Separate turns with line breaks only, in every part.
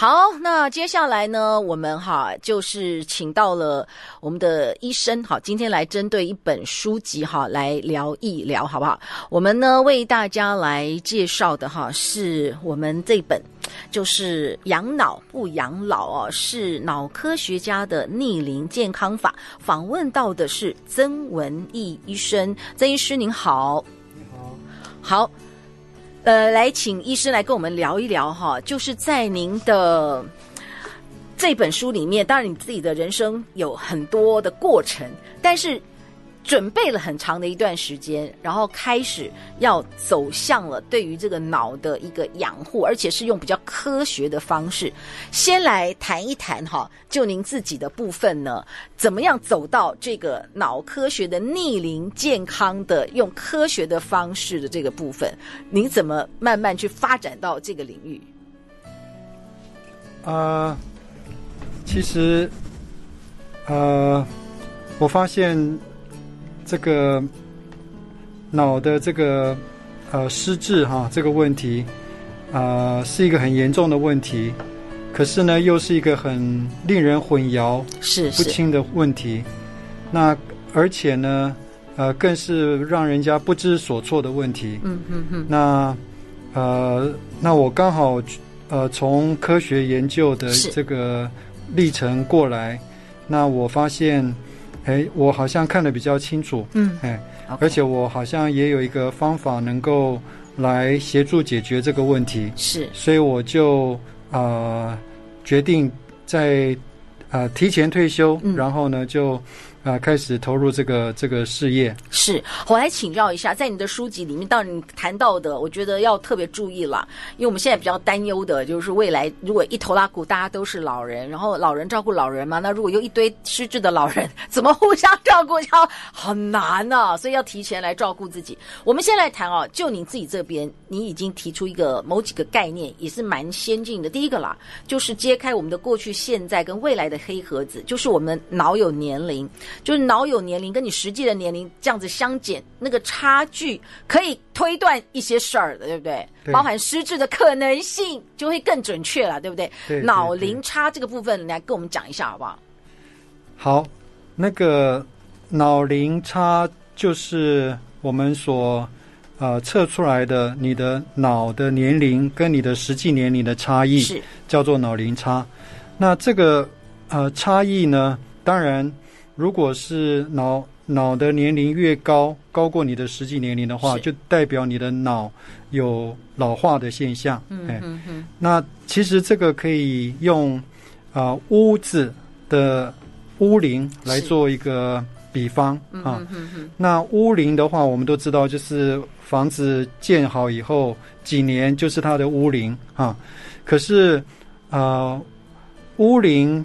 好，那接下来呢，我们哈就是请到了我们的医生，好，今天来针对一本书籍哈来聊一聊，好不好？我们呢为大家来介绍的哈是我们这本，就是养脑不养老哦，是脑科学家的逆龄健康法。访问到的是曾文义医生，曾医师您好，
你好，
好。呃，来请医生来跟我们聊一聊哈，就是在您的这本书里面，当然你自己的人生有很多的过程，但是。准备了很长的一段时间，然后开始要走向了对于这个脑的一个养护，而且是用比较科学的方式。先来谈一谈哈，就您自己的部分呢，怎么样走到这个脑科学的逆龄健康的用科学的方式的这个部分，您怎么慢慢去发展到这个领域？
呃，其实，呃，我发现。这个脑的这个呃失智哈这个问题啊、呃、是一个很严重的问题，可是呢又是一个很令人混淆是不清的问题。那而且呢呃更是让人家不知所措的问题。嗯嗯嗯。那呃那我刚好呃从科学研究的这个历程过来，那我发现。哎，我好像看得比较清楚，嗯，哎.而且我好像也有一个方法能够来协助解决这个问题，是，所以我就啊、呃、决定在啊、呃、提前退休，嗯、然后呢就。啊，开始投入这个这个事业。是，
我来请教一下，在你的书籍里面，当你谈到的，我觉得要特别注意了，因为我们现在比较担忧的就是未来，如果一头拉骨，大家都是老人，然后老人照顾老人嘛，那如果有一堆失智的老人，怎么互相照顾，要很难呢、所以要提前来照顾自己。我们先来谈哦，就你自己这边，你已经提出一个某几个概念，也是蛮先进的。第一个啦，就是揭开我们的过去、现在跟未来的黑盒子，就是我们脑有年龄。就是脑有年龄跟你实际的年龄这样子相减，那个差距可以推断一些事儿的，对不对？对，包含失智的可能性就会更准确了，对不对？对，脑龄差这个部分，你来跟我们讲一下好不好？
好，那个脑龄差就是我们所呃测出来的你的脑的年龄跟你的实际年龄的差异，是叫做脑龄差。那这个呃差异呢，当然。如果是脑脑的年龄越高，高过你的实际年龄的话，就代表你的脑有老化的现象。嗯嗯嗯。那其实这个可以用啊、呃、屋子的屋龄来做一个比方啊。嗯嗯。那屋龄的话，我们都知道，就是房子建好以后几年就是它的屋龄啊。可是啊、呃，屋龄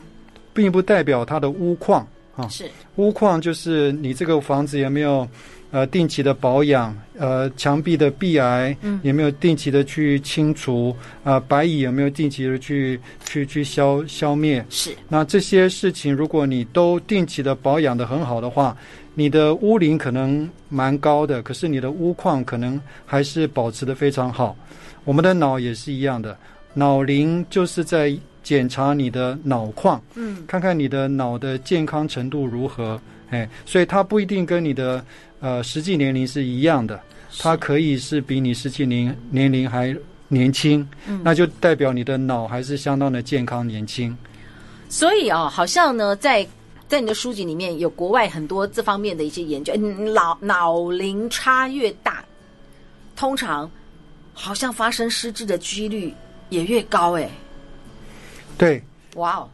并不代表它的屋况。啊，是屋况就是你这个房子有没有呃定期的保养，呃墙壁的壁癌有没有定期的去清除，啊、呃、白蚁有没有定期的去去去消消灭？是那这些事情，如果你都定期的保养的很好的话，你的屋龄可能蛮高的，可是你的屋况可能还是保持的非常好。我们的脑也是一样的，脑龄就是在。检查你的脑况，嗯，看看你的脑的健康程度如何，哎，所以它不一定跟你的呃实际年龄是一样的，它可以是比你实际年年龄还年轻，嗯，那就代表你的脑还是相当的健康年轻。
所以啊，好像呢，在在你的书籍里面有国外很多这方面的一些研究，脑脑龄差越大，通常好像发生失智的几率也越高，哎。
对，
哇哦，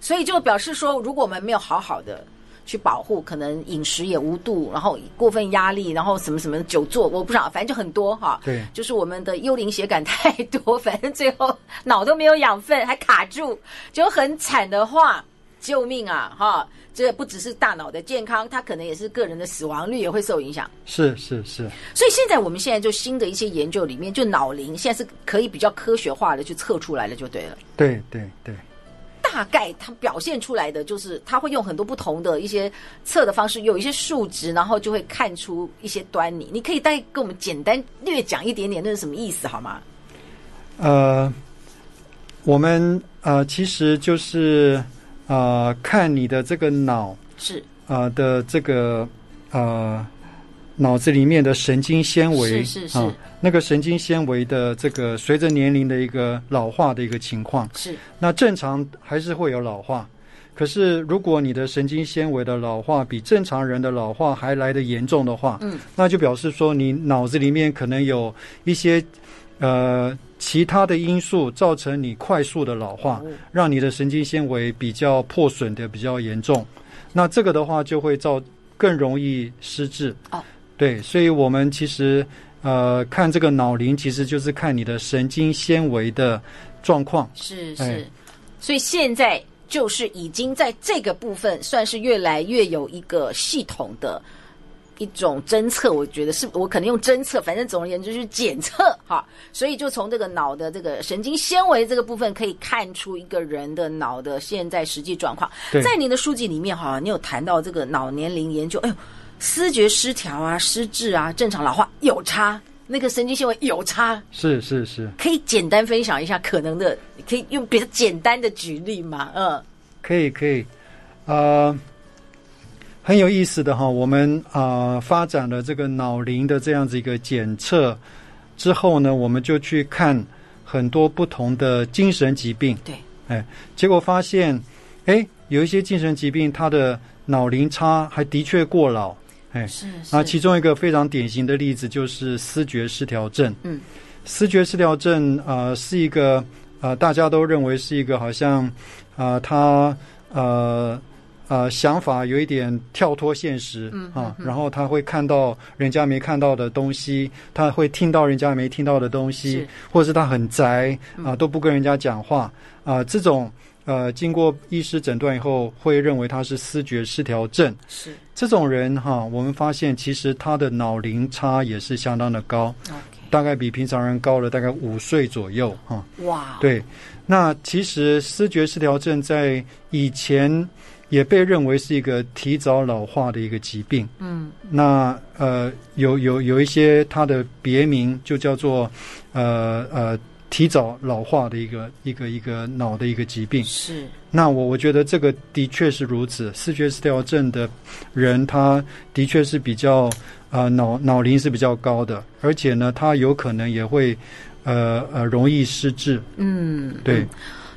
所以就表示说，如果我们没有好好的去保护，可能饮食也无度，然后过分压力，然后什么什么久坐，我不知道，反正就很多哈。
对，
就是我们的幽灵血感太多，反正最后脑都没有养分，还卡住，就很惨的话，救命啊！哈，这不只是大脑的健康，它可能也是个人的死亡率也会受影响。
是是是。
所以现在我们现在就新的一些研究里面，就脑龄现在是可以比较科学化的去测出来了，就对了。
对对对。
大概它表现出来的就是，它会用很多不同的一些测的方式，有一些数值，然后就会看出一些端倪。你可以再跟我们简单略讲一点点，那是什么意思好吗？
呃，我们呃，其实就是呃，看你的这个脑
是
呃的这个呃。脑子里面的神经纤维
是是是、啊，
那个神经纤维的这个随着年龄的一个老化的一个情况
是。
那正常还是会有老化，可是如果你的神经纤维的老化比正常人的老化还来得严重的话，
嗯，
那就表示说你脑子里面可能有一些呃其他的因素造成你快速的老化，让你的神经纤维比较破损的比较严重。那这个的话就会造更容易失智
哦。
对，所以我们其实呃看这个脑龄，其实就是看你的神经纤维的状况。
是是、哎，所以现在就是已经在这个部分算是越来越有一个系统的一种侦测。我觉得是我可能用侦测，反正总而言之是检测哈。所以就从这个脑的这个神经纤维这个部分，可以看出一个人的脑的现在实际状况。在您的书籍里面哈，你有谈到这个脑年龄研究，哎呦。思觉失调啊，失智啊，正常老化有差，那个神经纤维有差，
是是是，可以
简单分享一下可能的，可以用比较简单的举例吗？嗯，
可以可以，呃，很有意思的哈，我们啊、呃、发展了这个脑龄的这样子一个检测之后呢，我们就去看很多不同的精神疾病，
对，
哎，结果发现，哎，有一些精神疾病它的脑龄差还的确过老。哎，是，是啊，其中一个非常典型的例子就是思觉失调症。
嗯，
思觉失调症啊、呃，是一个呃，大家都认为是一个好像啊、呃，他呃呃想法有一点跳脱现实，
嗯
啊，然后他会看到人家没看到的东西，他会听到人家没听到的东西，或者是他很宅啊、呃，都不跟人家讲话啊、呃，这种。呃，经过医师诊断以后，会认为他是思觉失调症。
是
这种人哈，我们发现其实他的脑龄差也是相当的高.大概比平常人高了大概五岁左右哈。
哇，
对，那其实思觉失调症在以前也被认为是一个提早老化的一个疾病。
嗯，
那呃，有有有一些它的别名就叫做呃呃。提早老化的一个一个一个脑的一个疾病
是，
那我我觉得这个的确是如此。视觉失调症的人，他的确是比较呃脑脑龄是比较高的，而且呢，他有可能也会呃呃容易失智。
嗯，
对。
嗯，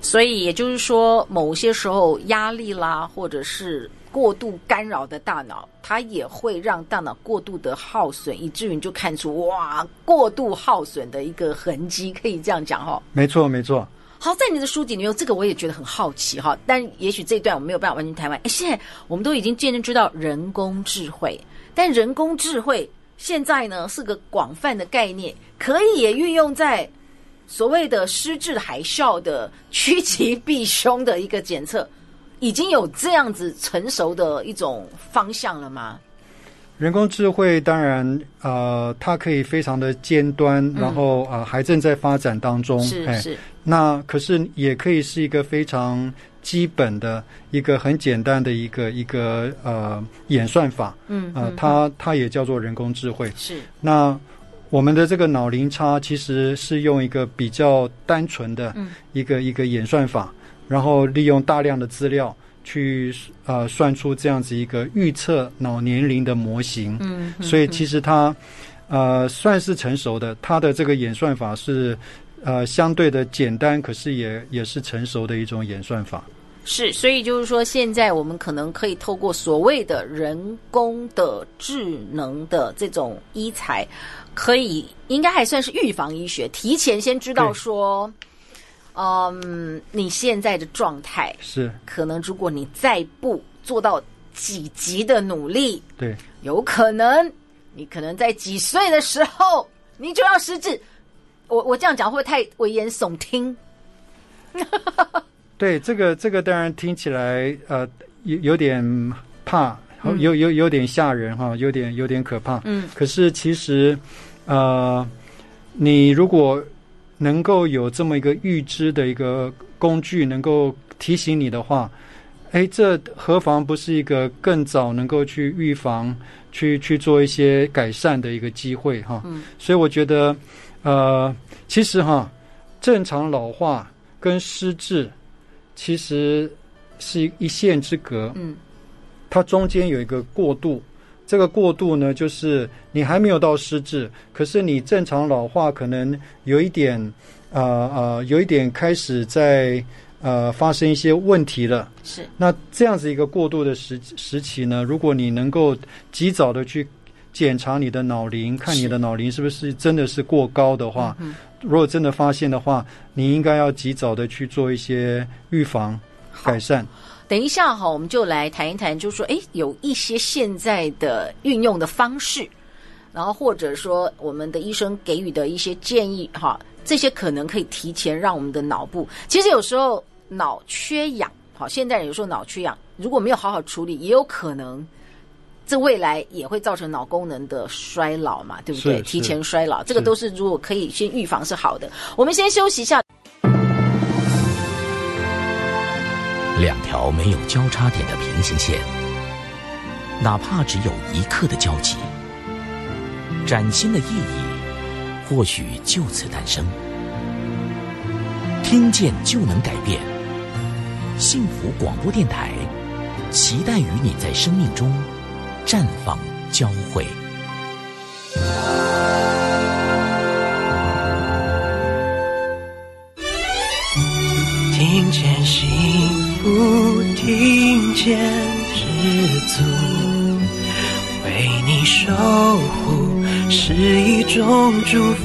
所以也就是说，某些时候压力啦，或者是。过度干扰的大脑，它也会让大脑过度的耗损，以至于你就看出哇，过度耗损的一个痕迹，可以这样讲哈。
没错，没错。
好，在你的书籍里面，这个我也觉得很好奇哈。但也许这一段我们没有办法完全谈完。哎，现在我们都已经渐渐知道人工智慧，但人工智慧现在呢是个广泛的概念，可以也运用在所谓的失智海啸的趋吉避凶的一个检测。已经有这样子成熟的一种方向了吗？
人工智慧当然，呃，它可以非常的尖端，嗯、然后啊、呃，还正在发展当中。
是是、哎。
那可是也可以是一个非常基本的一个很简单的一个一个呃演算法。
嗯。
啊、呃，它它也叫做人工智慧。
是。
那我们的这个脑龄差其实是用一个比较单纯的一个、嗯、一个演算法。然后利用大量的资料去呃算出这样子一个预测脑年龄的模型，
嗯，
所以其实它呃算是成熟的，它的这个演算法是呃相对的简单，可是也也是成熟的一种演算法。
是，所以就是说，现在我们可能可以透过所谓的人工的智能的这种医材，可以应该还算是预防医学，提前先知道说。嗯，你现在的状态
是可
能，如果你再不做到几级的努力。
对，
有可能你可能在几岁的时候你就要失智。我我这样讲会不会太危言耸听？
对，这个这个当然听起来呃有有点怕，有有有点吓人哈，有点有点可怕。嗯，可是其实呃，你如果能够有这么一个预知的一个工具，能够提醒你的话，哎，这何妨不是一个更早能够去预防、去去做一些改善的一个机会哈？嗯，所以我觉得呃，其实哈，正常老化跟失智其实是一线之隔。嗯，它中间有一个过渡。这个过渡呢，就是你还没有到失智，可是你正常老化可能有一点，呃呃，有一点开始在呃发生一些问题了。
是。那
这样子一个过渡的时时期呢，如果你能够及早的去检查你的脑龄，看你的脑龄是不是真的是过高的话，嗯，如果真的发现的话，你应该要及早的去做一些预防改善。
等一下哈，我们就来谈一谈，就是说，哎，有一些现在的运用的方式，然后或者说我们的医生给予的一些建议哈，这些可能可以提前让我们的脑部，其实有时候脑缺氧，好，现代人有时候脑缺氧，如果没有好好处理，也有可能这未来也会造成脑功能的衰老嘛，对不对？提前衰老，这个都是如果可以先预防是好的。我们先休息一下。
两条没有交叉点的平行线，哪怕只有一刻的交集，崭新的意义或许就此诞生。听见就能改变，幸福广播电台，期待与你在生命中绽放交
汇。见知足，为你守护是一种祝福。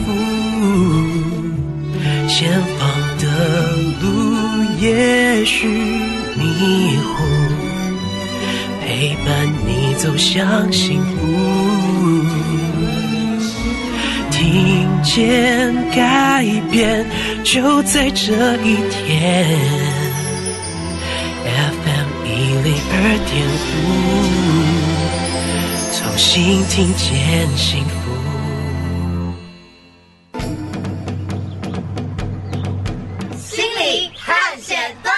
前方的路也许迷糊，陪伴你走向幸福。听见改变就在这一天。零二点五，重新听见幸福。
心理探险队，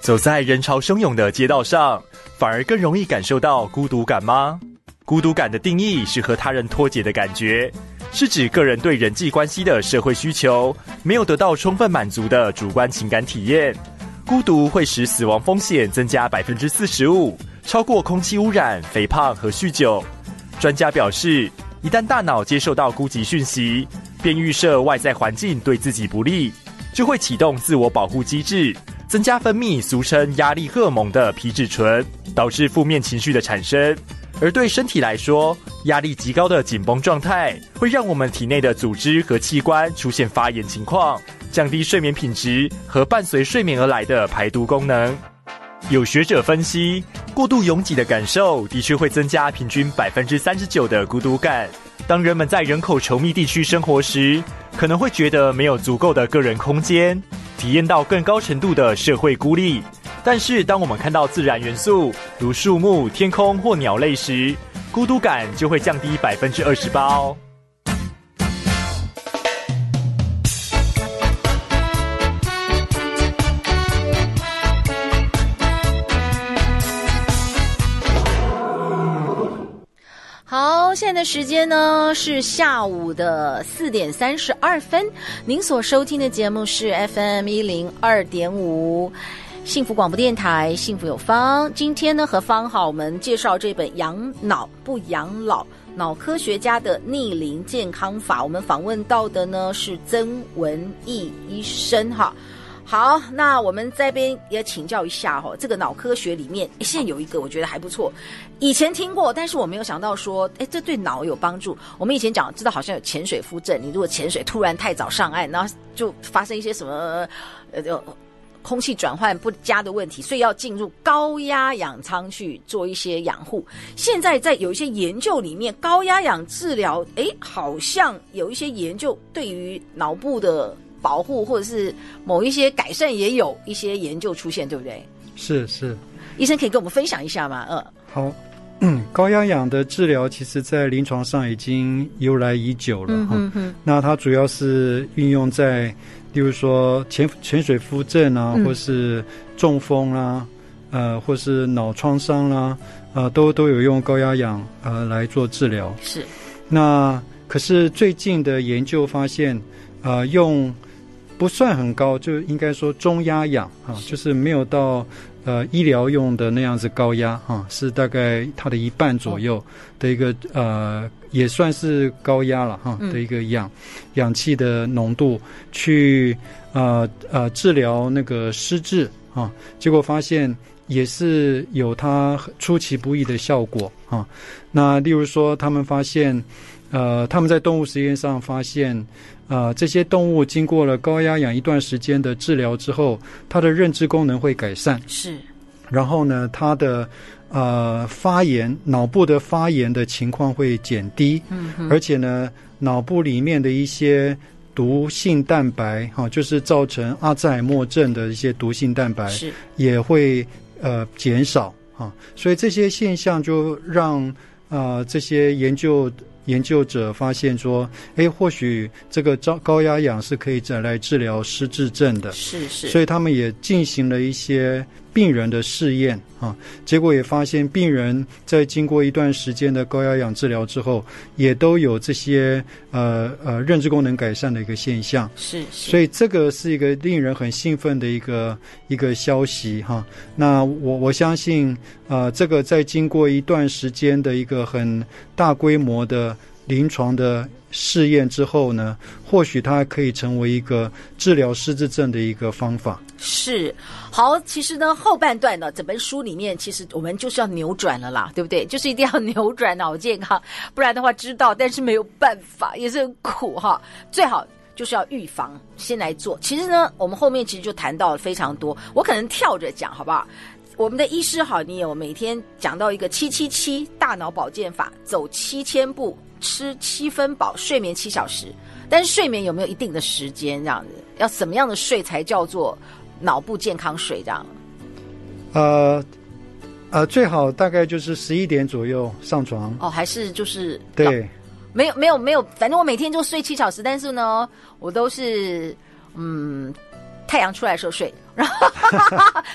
走在人潮汹涌的街道上，反而更容易感受到孤独感吗？孤独感的定义是和他人脱节的感觉。是指个人对人际关系的社会需求没有得到充分满足的主观情感体验。孤独会使死亡风险增加百分之四十五，超过空气污染、肥胖和酗酒。专家表示，一旦大脑接受到孤寂讯息，便预设外在环境对自己不利，就会启动自我保护机制，增加分泌俗称压力荷尔蒙的皮质醇，导致负面情绪的产生。而对身体来说，压力极高的紧绷状态会让我们体内的组织和器官出现发炎情况，降低睡眠品质和伴随睡眠而来的排毒功能。有学者分析，过度拥挤的感受的确会增加平均百分之三十九的孤独感。当人们在人口稠密地区生活时，可能会觉得没有足够的个人空间，体验到更高程度的社会孤立。但是，当我们看到自然元素，如树木、天空或鸟类时，孤独感就会降低百分之二十八哦。
好，现在的时间呢是下午的四点三十二分。您所收听的节目是 FM 一零二点五。幸福广播电台，幸福有方。今天呢，和方好，我们介绍这本《养脑不养老》，脑科学家的逆龄健康法。我们访问到的呢是曾文义医生，哈。好，那我们这边也请教一下哈，这个脑科学里面，现在有一个我觉得还不错，以前听过，但是我没有想到说，哎，这对脑有帮助。我们以前讲知道好像有潜水夫症，你如果潜水突然太早上岸，然后就发生一些什么，呃，就。空气转换不佳的问题，所以要进入高压氧舱去做一些养护。现在在有一些研究里面，高压氧治疗，诶，好像有一些研究对于脑部的保护或者是某一些改善也有一些研究出现，对不对？
是是，
医生可以跟我们分享一下吗？嗯，
好。嗯，高压氧的治疗，其实在临床上已经由来已久了哈、嗯嗯。那它主要是运用在，例如说潜潜水夫症啊、嗯，或是中风啦、啊，呃，或是脑创伤啦，呃，都都有用高压氧呃来做治疗。
是。
那可是最近的研究发现，呃，用不算很高，就应该说中压氧啊，就是没有到。呃，医疗用的那样子高压哈、啊，是大概它的一半左右的一个呃，也算是高压了哈、啊、的一个氧氧气的浓度去呃呃治疗那个失智啊，结果发现也是有它出其不意的效果啊。那例如说，他们发现呃，他们在动物实验上发现。啊、呃，这些动物经过了高压氧一段时间的治疗之后，它的认知功能会改善。
是，
然后呢，它的呃发炎，脑部的发炎的情况会减低。嗯，而且呢，脑部里面的一些毒性蛋白，哈、啊，就是造成阿兹海默症的一些毒性蛋白，是也会呃减少。哈、啊，所以这些现象就让啊、呃、这些研究。研究者发现说，哎，或许这个高高压氧是可以再来治疗失智症的。
是是。
所以他们也进行了一些病人的试验啊，结果也发现病人在经过一段时间的高压氧治疗之后，也都有这些呃呃认知功能改善的一个现象。
是是。
所以这个是一个令人很兴奋的一个一个消息哈。那我我相信，呃，这个在经过一段时间的一个很大规模的。临床的试验之后呢，或许它可以成为一个治疗失智症的一个方法。
是，好，其实呢，后半段呢，整本书里面，其实我们就是要扭转了啦，对不对？就是一定要扭转脑健康，不然的话知道，但是没有办法，也是很苦哈。最好就是要预防，先来做。其实呢，我们后面其实就谈到了非常多，我可能跳着讲，好不好？我们的医师好，你有每天讲到一个七七七大脑保健法，走七千步。吃七分饱，睡眠七小时，但是睡眠有没有一定的时间？这样子，要什么样的睡才叫做脑部健康睡？这样？
呃呃，最好大概就是十一点左右上床。
哦，还是就是
对，
没有没有没有，反正我每天就睡七小时，但是呢，我都是嗯。太阳出来的时候睡，然后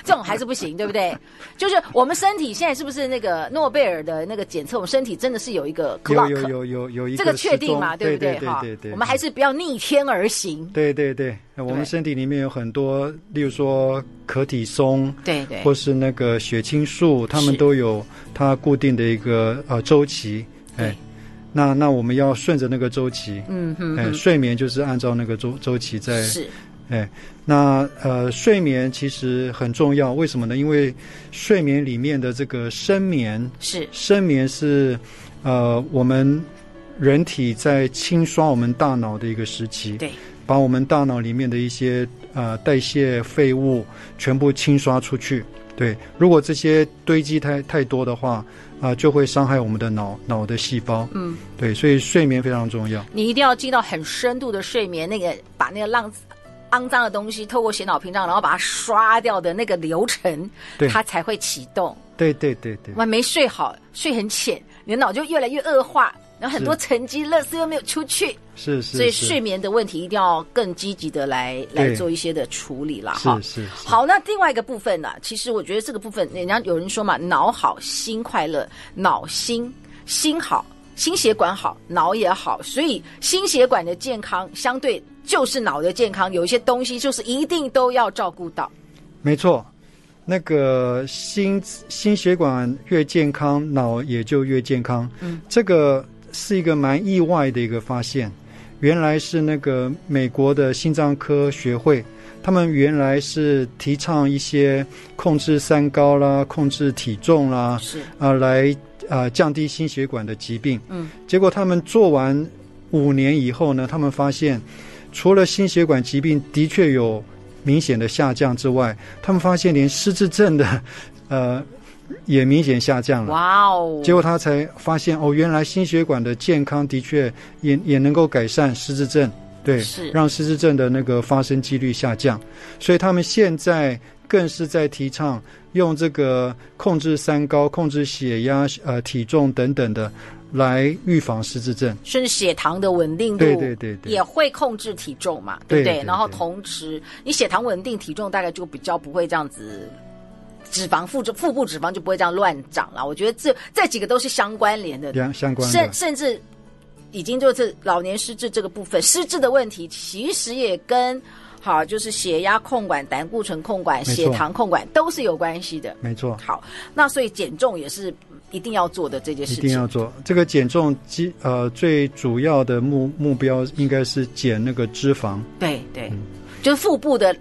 这种还是不行，对不对？就是我们身体现在是不是那个诺贝尔的那个检测？我们身体真的是有一个 clock，
有有有有有一个
这个确定嘛？对不对？
哈，对对对，
我们还是不要逆天而行。
对对对，我们身体里面有很多，例如说可体松，
对对，
或是那个血清素，它们都有它固定的一个呃周期。哎，那那我们要顺着那个周期，嗯哼，哎，睡眠就是按照那个周周期在是。哎，那呃，睡眠其实很重要，为什么呢？因为睡眠里面的这个深眠
是
深眠是呃，我们人体在清刷我们大脑的一个时期，
对，
把我们大脑里面的一些呃代谢废物全部清刷出去。对，如果这些堆积太太多的话，啊、呃，就会伤害我们的脑脑的细胞。嗯，对，所以睡眠非常重要。
你一定要进到很深度的睡眠，那个把那个浪。肮脏的东西透过血脑屏障，然后把它刷掉的那个流程，它才会启动。
对对对对，
我没睡好，睡很浅，你的脑就越来越恶化，然后很多沉积、垃圾又没有出去。
是是，
所以睡眠的问题一定要更积极的来来做一些的处理了哈。
是是，是。
好，那另外一个部分呢、啊？其实我觉得这个部分，人家有人说嘛，脑好心快乐，脑心心好，心血管好，脑也好，所以心血管的健康相对。就是脑的健康，有一些东西就是一定都要照顾到。
没错，那个心心血管越健康，脑也就越健康。嗯，这个是一个蛮意外的一个发现。原来是那个美国的心脏科学会，他们原来是提倡一些控制三高啦、控制体重啦，是啊、呃，来啊、呃、降低心血管的疾病。嗯，结果他们做完五年以后呢，他们发现。除了心血管疾病的确有明显的下降之外，他们发现连失智症的呃也明显下降了。
哇哦！
结果他才发现哦，原来心血管的健康的确也也能够改善失智症，对，
是
让失智症的那个发生几率下降。所以他们现在更是在提倡用这个控制三高、控制血压、呃体重等等的。来预防失智症，
甚至血糖的稳定度，
对对对对，
也会控制体重嘛，对不
对？
然后同时，你血糖稳定，体重大概就比较不会这样子，脂肪腹腹部脂肪就不会这样乱长了。我觉得这这几个都是相关联的，
相关的，
甚甚至已经就是老年失智这个部分，失智的问题其实也跟好就是血压控管、胆固醇控管、血糖控管都是有关系的，
没错。
好，那所以减重也是。一定要做的这件事情，
一定要做这个减重，基呃最主要的目目标应该是减那个脂肪。
对对、嗯，就是腹部的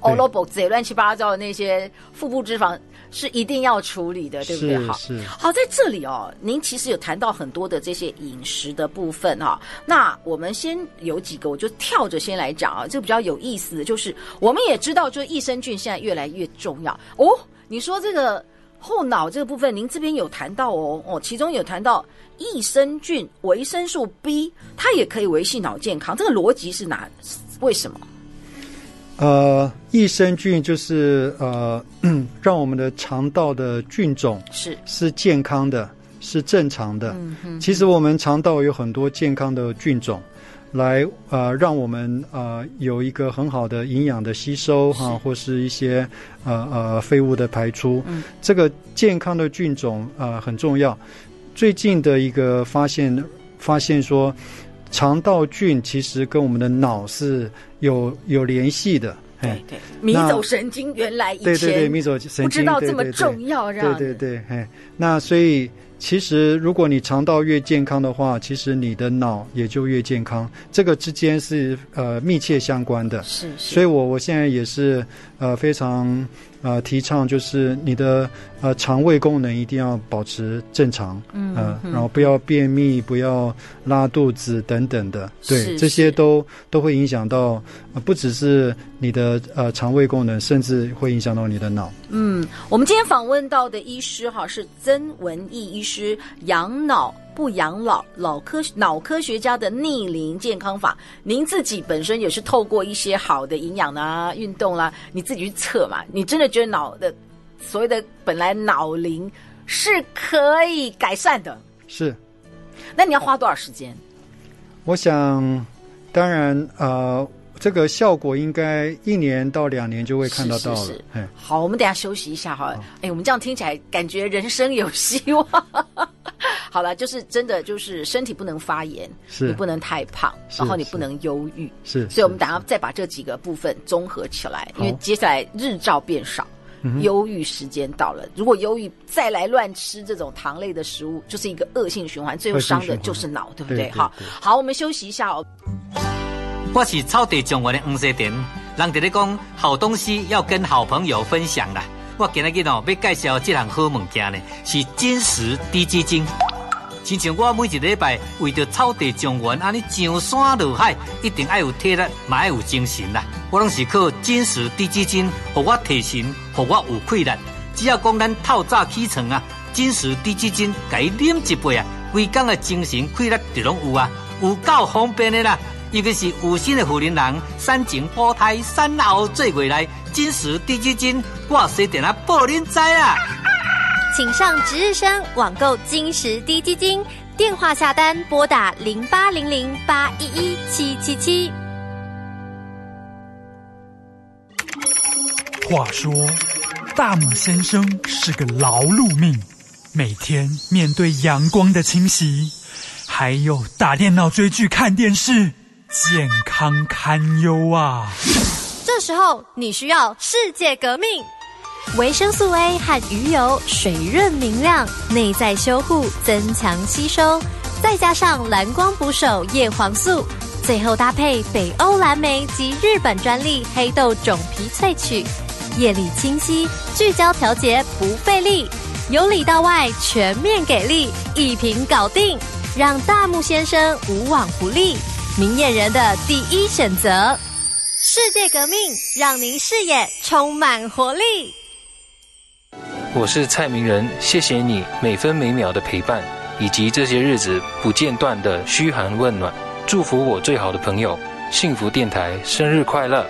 o l o b o 这乱七八糟的那些腹部脂肪是一定要处理的，对不对？好，
是
好在这里哦，您其实有谈到很多的这些饮食的部分哈、哦。那我们先有几个，我就跳着先来讲啊，这个比较有意思的就是，我们也知道，就是益生菌现在越来越重要哦。你说这个。后脑这个部分，您这边有谈到哦哦，其中有谈到益生菌、维生素 B，它也可以维系脑健康。这个逻辑是哪？为什么？
呃，益生菌就是呃，让我们的肠道的菌种是是健康的，是正常的。嗯。其实我们肠道有很多健康的菌种。来呃，让我们呃有一个很好的营养的吸收哈、啊，或是一些呃呃废物的排出。嗯，这个健康的菌种呃很重要。最近的一个发现，发现说，肠道菌其实跟我们的脑是有有联系的。
对对，迷走神经原来以前
对对对迷走神经
不知道这么重要，
对对对，对对对，那所以。其实，如果你肠道越健康的话，其实你的脑也就越健康，这个之间是呃密切相关的。
是是。
所以我我现在也是呃非常呃提倡，就是你的呃肠胃功能一定要保持正常，嗯、呃，然后不要便秘，不要拉肚子等等的。对，是是这些都都会影响到，呃、不只是你的呃肠胃功能，甚至会影响到你的脑。
嗯，我们今天访问到的医师哈是曾文义医师，养脑不养老，老科脑科学家的逆龄健康法。您自己本身也是透过一些好的营养啊、运动啦，你自己去测嘛？你真的觉得脑的所谓的本来脑龄是可以改善的？
是。
那你要花多少时间？
我想，当然呃。这个效果应该一年到两年就会看得到了。是是是。
好，我们等一下休息一下哈。哎，我们这样听起来感觉人生有希望。好了，就是真的，就是身体不能发炎，是你不能太胖，然后你不能忧郁。是，所以我们等下再把这几个部分综合起来，因为接下来日照变少，忧郁时间到了。如果忧郁再来乱吃这种糖类的食物，就是一个恶性循环，最后伤的就是脑，对不对？好，好，我们休息一下哦。
我是草地状元的黄世田，人哋咧讲好东西要跟好朋友分享啦。我今日日哦要介绍这项好物件呢，是金石滴鸡精。亲像我每一礼拜为着草地状元安尼上山下海，一定爱有体力，嘛爱有精神啦。我拢是靠金石滴鸡精，互我提神，互我有气力。只要讲咱透早起床啊，金石滴鸡精，甲伊啉一杯啊，规工的精神气力就拢有啊，有够方便的啦。尤其是有心的妇人人，三前保胎、三后做月来，金石滴鸡精，我随电啊报恁知啊！
请上值日生网购金石低基金，电话下单拨打零八零零八一一七七七。
话说，大姆先生是个劳碌命，每天面对阳光的侵袭，还有打电脑、追剧、看电视。健康堪忧啊！
这时候你需要世界革命，维生素 A 和鱼油水润明亮，内在修护增强吸收，再加上蓝光捕手叶黄素，最后搭配北欧蓝莓及日本专利黑豆种皮萃取，夜里清晰聚焦调节不费力，由里到外全面给力，一瓶搞定，让大木先生无往不利。明眼人的第一选择，世界革命，让您视野充满活力。
我是蔡明仁，谢谢你每分每秒的陪伴，以及这些日子不间断的嘘寒问暖。祝福我最好的朋友，幸福电台生日快乐！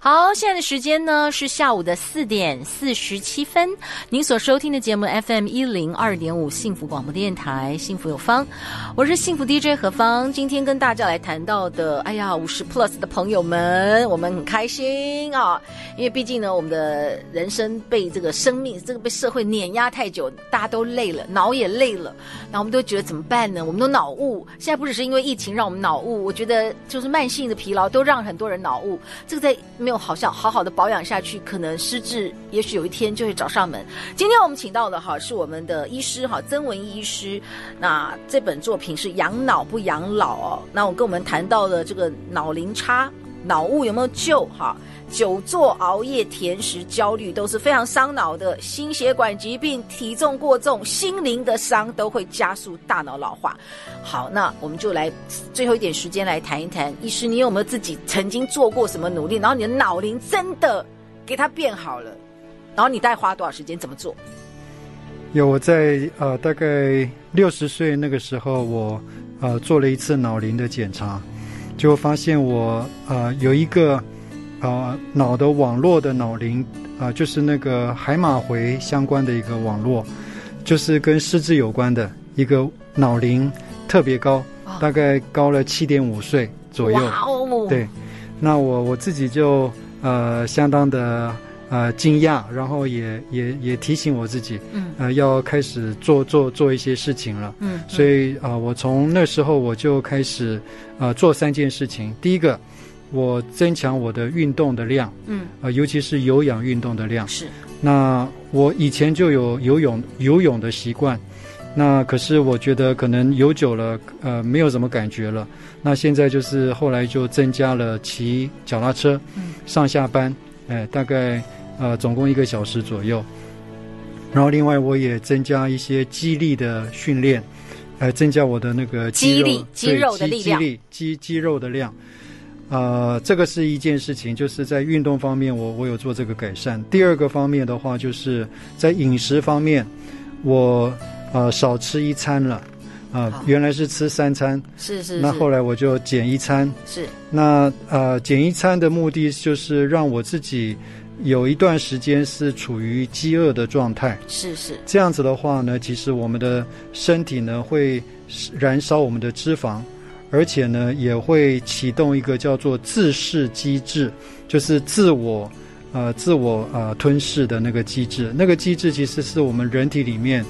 好，现在的时间呢是下午的四点四十七分。您所收听的节目 FM 一零二点五幸福广播电台，幸福有方，我是幸福 DJ 何方。今天跟大家来谈到的，哎呀，五十 Plus 的朋友们，我们很开心啊，因为毕竟呢，我们的人生被这个生命，这个被社会碾压太久，大家都累了，脑也累了，然后我们都觉得怎么办呢？我们都脑雾。现在不只是因为疫情让我们脑雾，我觉得就是慢性的疲劳都让很多人脑雾。这个在没有。好像好好的保养下去，可能失智，也许有一天就会找上门。今天我们请到的哈是我们的医师哈曾文医师，那这本作品是养脑不养老哦。那我跟我们谈到了这个脑龄差、脑雾有没有救哈？久坐、熬夜、甜食、焦虑都是非常伤脑的，心血管疾病、体重过重、心灵的伤都会加速大脑老化。好，那我们就来最后一点时间来谈一谈，医师，你有没有自己曾经做过什么努力，然后你的脑龄真的给它变好了？然后你大概花多少时间？怎么做？
有我在呃大概六十岁那个时候，我呃做了一次脑龄的检查，就发现我呃有一个。啊，脑的网络的脑龄啊，就是那个海马回相关的一个网络，就是跟失智有关的一个脑龄特别高，大概高了七点五岁左右。
哇哦！
对，那我我自己就呃相当的呃惊讶，然后也也也提醒我自己，嗯，呃要开始做做做一些事情了。嗯，所以啊、呃，我从那时候我就开始呃做三件事情，第一个。我增强我的运动的量，嗯，尤其是有氧运动的量。是，那我以前就有游泳游泳的习惯，那可是我觉得可能游久了，呃，没有什么感觉了。那现在就是后来就增加了骑脚踏车，嗯，上下班，哎、呃，大概呃总共一个小时左右。然后另外我也增加一些肌力的训练，来、呃、增加我的那个肌肉
肌力肌肉的力量，
肌力肌肌肉的量。呃，这个是一件事情，就是在运动方面我，我我有做这个改善。第二个方面的话，就是在饮食方面，我呃少吃一餐了，啊、呃，原来是吃三餐，
是是，是，
那后来我就减一餐，是。那呃减一餐的目的就是让我自己有一段时间是处于饥饿的状态，
是是。
这样子的话呢，其实我们的身体呢会燃烧我们的脂肪。而且呢，也会启动一个叫做自噬机制，就是自我，呃，自我呃吞噬的那个机制。那个机制其实是我们人体里面，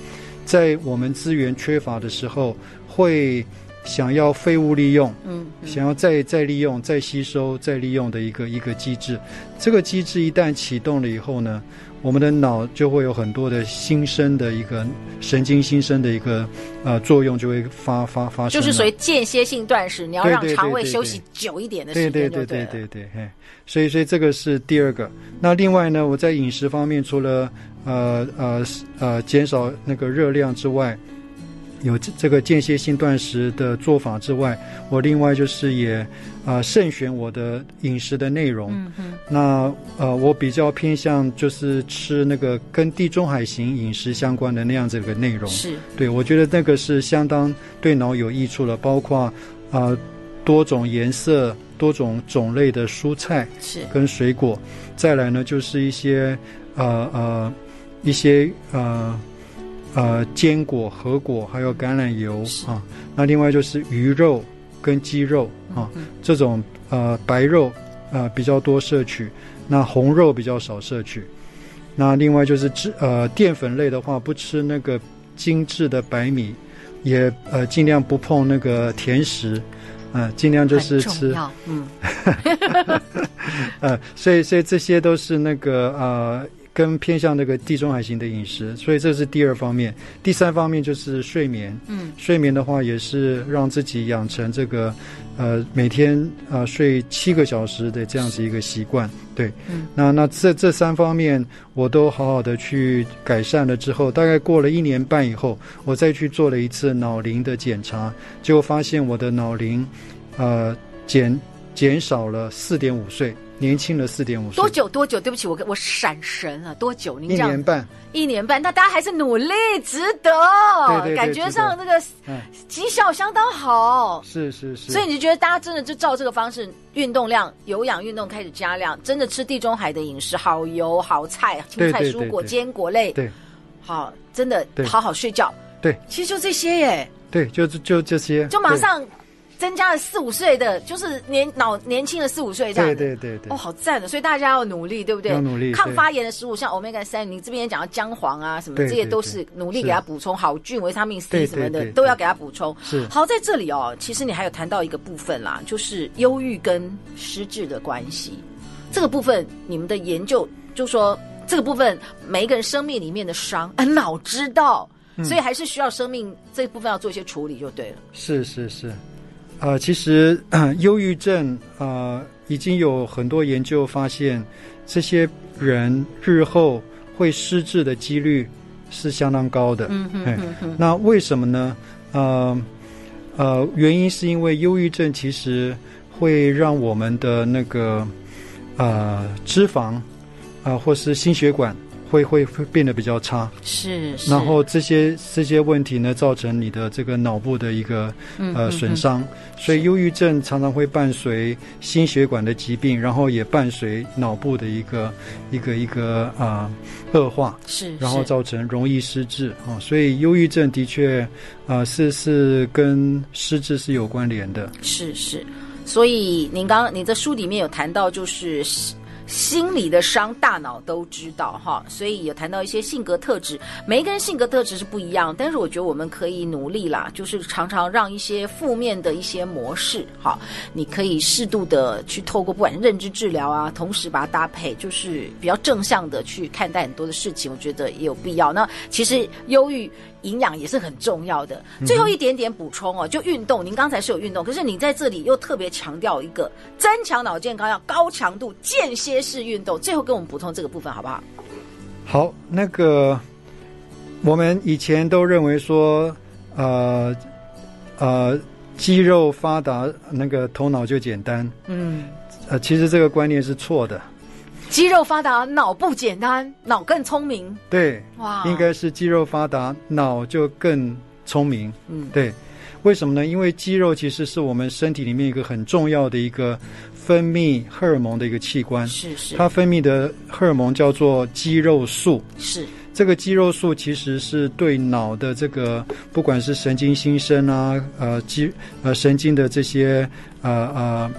在我们资源缺乏的时候，会想要废物利用，嗯，嗯，想要再再利用、再吸收、再利用的一个一个机制。这个机制一旦启动了以后呢，我们的脑就会有很多的新生的一个神经新生的一个呃作用，就会发发发生。
就是属于间歇性断食，你要让肠胃休息久一点的时间，
对对对对对对，嘿，所以所以这个是第二个。那另外呢，我在饮食方面，除了呃呃呃减少那个热量之外，有这个间歇性断食的做法之外，我另外就是也啊、呃、慎选我的饮食的内容。嗯哼。那呃，我比较偏向就是吃那个跟地中海型饮食相关的那样子的内容。是。对，我觉得那个是相当对脑有益处了，包括啊、呃、多种颜色、多种种类的蔬菜是跟水果。再来呢，就是一些呃呃一些呃。呃，坚果、核果，还有橄榄油啊。那另外就是鱼肉跟鸡肉啊，嗯、这种呃白肉呃比较多摄取，那红肉比较少摄取。那另外就是脂呃淀粉类的话，不吃那个精致的白米，也呃尽量不碰那个甜食，嗯、呃，尽量就是吃。嗯。呃，所以所以这些都是那个呃。更偏向那个地中海型的饮食，所以这是第二方面。第三方面就是睡眠。
嗯，
睡眠的话也是让自己养成这个，呃，每天啊、呃、睡七个小时的这样子一个习惯。对，
嗯，
那那这这三方面我都好好的去改善了之后，大概过了一年半以后，我再去做了一次脑龄的检查，结果发现我的脑龄，呃，减减少了四点五岁。年轻了四点五岁，
多久？多久？对不起，我我闪神了，多久？您这样
一年半，
一年半，那大家还是努力，值得。
对对对，
感觉上这个绩效相当好。
是是是。
所以你就觉得大家真的就照这个方式，运动量、有氧运动开始加量，真的吃地中海的饮食，好油、好菜、青菜、蔬果、坚果类。
对，
好，真的好好睡觉。
对，
其实就这些耶。
对，就就这些，
就马上。增加了四五岁的，就是年老年轻的四五岁这样。
对对对对。
哦，好赞的，所以大家要努力，对不对？
要努力。
抗发炎的食物，像 Omega 三，你这边也讲到姜黄啊什么，这些都是努力给他补充好菌、维他命 C 什么的，都要给他补充。
是。
好，在这里哦，其实你还有谈到一个部分啦，就是忧郁跟失智的关系。这个部分，你们的研究就说，这个部分每一个人生命里面的伤，啊，脑知道，所以还是需要生命这一部分要做一些处理就对了。
是是是。呃，其实 忧郁症呃已经有很多研究发现，这些人日后会失智的几率是相当高的。
嗯哼嗯哼。
那为什么呢？呃呃，原因是因为忧郁症其实会让我们的那个呃脂肪啊、呃，或是心血管。会会会变得比较差，
是，是，
然后这些这些问题呢，造成你的这个脑部的一个呃损伤，所以忧郁症常常会伴随心血管的疾病，然后也伴随脑部的一个一个一个啊、呃、恶化，
是，
然后造成容易失智啊、哦，所以忧郁症的确啊、呃、是是跟失智是有关联的，
是是，所以您刚刚你在书里面有谈到就是。心理的伤，大脑都知道哈，所以有谈到一些性格特质，每一个人性格特质是不一样，但是我觉得我们可以努力啦，就是常常让一些负面的一些模式哈，你可以适度的去透过不管认知治疗啊，同时把它搭配，就是比较正向的去看待很多的事情，我觉得也有必要。那其实忧郁。营养也是很重要的。最后一点点补充哦，就运动。您刚才是有运动，可是你在这里又特别强调一个增强脑健康要高强度间歇式运动。最后跟我们补充这个部分好不好？
好，那个我们以前都认为说，呃呃，肌肉发达，那个头脑就简单。
嗯，
呃，其实这个观念是错的。
肌肉发达，脑不简单，脑更聪明。
对，
哇，
应该是肌肉发达，脑就更聪明。
嗯，
对，为什么呢？因为肌肉其实是我们身体里面一个很重要的一个分泌荷尔蒙的一个器官。
是是，
它分泌的荷尔蒙叫做肌肉素。
是，
这个肌肉素其实是对脑的这个不管是神经新生啊，呃，肌呃神经的这些呃呃。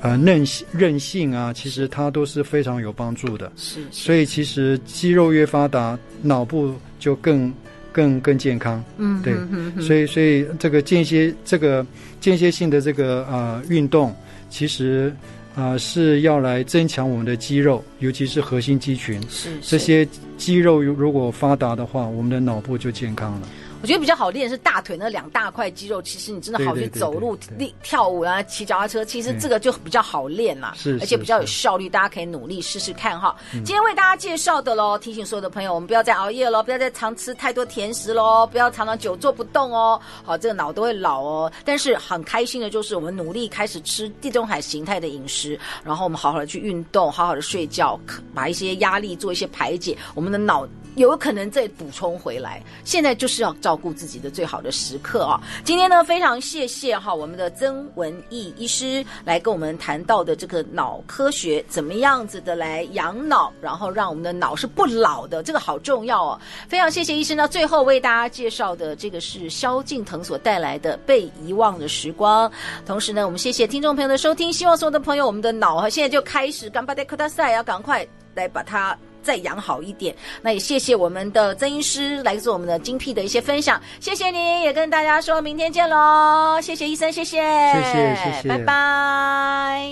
呃，韧性韧性啊，其实它都是非常有帮助的。
是，是，
所以其实肌肉越发达，脑部就更更更健康。
嗯，对。
所以所以这个间歇这个间歇性的这个呃运动，其实啊、呃、是要来增强我们的肌肉，尤其是核心肌群。
是，是。
这些肌肉如果发达的话，我们的脑部就健康了。
我觉得比较好练是大腿那两大块肌肉，其实你真的好去走路、练跳舞啊、骑脚踏车，其实这个就比较好练啦，
是，
而且比较有效率，大家可以努力试试看哈。今天为大家介绍的喽，提醒所有的朋友，我们不要再熬夜喽，不要再常吃太多甜食喽，不要常常久坐不动哦，好，这个脑都会老哦。但是很开心的就是，我们努力开始吃地中海形态的饮食，然后我们好好的去运动，好好的睡觉，把一些压力做一些排解，我们的脑。有可能再补充回来，现在就是要照顾自己的最好的时刻啊！今天呢，非常谢谢哈我们的曾文义医师来跟我们谈到的这个脑科学，怎么样子的来养脑，然后让我们的脑是不老的，这个好重要哦！非常谢谢医生呢，最后为大家介绍的这个是萧敬腾所带来的《被遗忘的时光》，同时呢，我们谢谢听众朋友的收听，希望所有的朋友，我们的脑哈现在就开始干巴爹克大赛，要赶快来把它。再养好一点，那也谢谢我们的曾医师来自我们的精辟的一些分享，谢谢您，也跟大家说明天见喽，谢谢医生，谢谢，
谢谢，谢谢，
拜拜。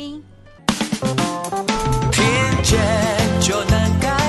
听见就能改